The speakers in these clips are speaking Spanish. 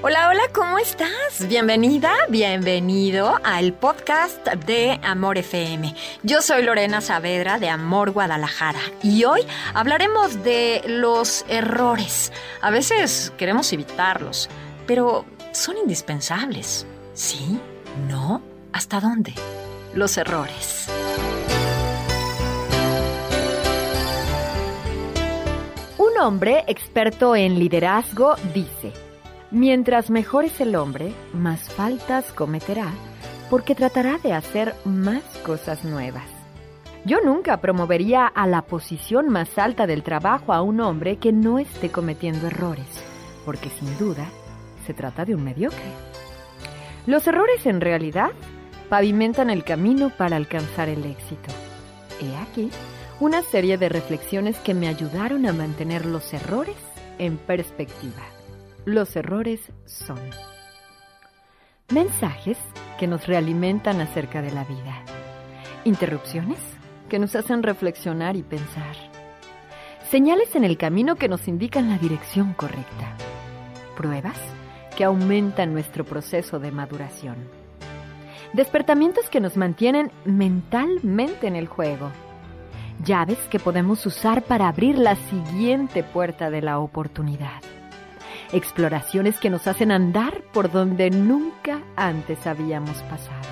Hola, hola, ¿cómo estás? Bienvenida, bienvenido al podcast de Amor FM. Yo soy Lorena Saavedra de Amor Guadalajara y hoy hablaremos de los errores. A veces queremos evitarlos, pero son indispensables. ¿Sí? ¿No? ¿Hasta dónde? Los errores. Un hombre experto en liderazgo dice, Mientras mejor es el hombre, más faltas cometerá, porque tratará de hacer más cosas nuevas. Yo nunca promovería a la posición más alta del trabajo a un hombre que no esté cometiendo errores, porque sin duda se trata de un mediocre. Los errores en realidad pavimentan el camino para alcanzar el éxito. He aquí una serie de reflexiones que me ayudaron a mantener los errores en perspectiva. Los errores son. Mensajes que nos realimentan acerca de la vida, interrupciones que nos hacen reflexionar y pensar, señales en el camino que nos indican la dirección correcta, pruebas que aumentan nuestro proceso de maduración, despertamientos que nos mantienen mentalmente en el juego, llaves que podemos usar para abrir la siguiente puerta de la oportunidad exploraciones que nos hacen andar por donde nunca antes habíamos pasado.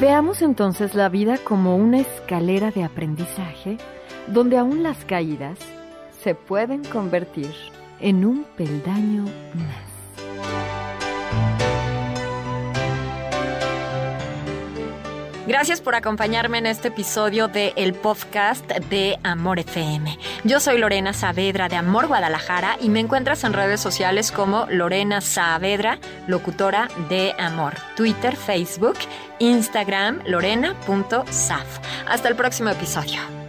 Veamos entonces la vida como una escalera de aprendizaje donde aún las caídas se pueden convertir en un peldaño más. Gracias por acompañarme en este episodio de el podcast de Amor FM. Yo soy Lorena Saavedra de Amor Guadalajara y me encuentras en redes sociales como Lorena Saavedra, locutora de Amor. Twitter, Facebook, Instagram, lorena.saf. Hasta el próximo episodio.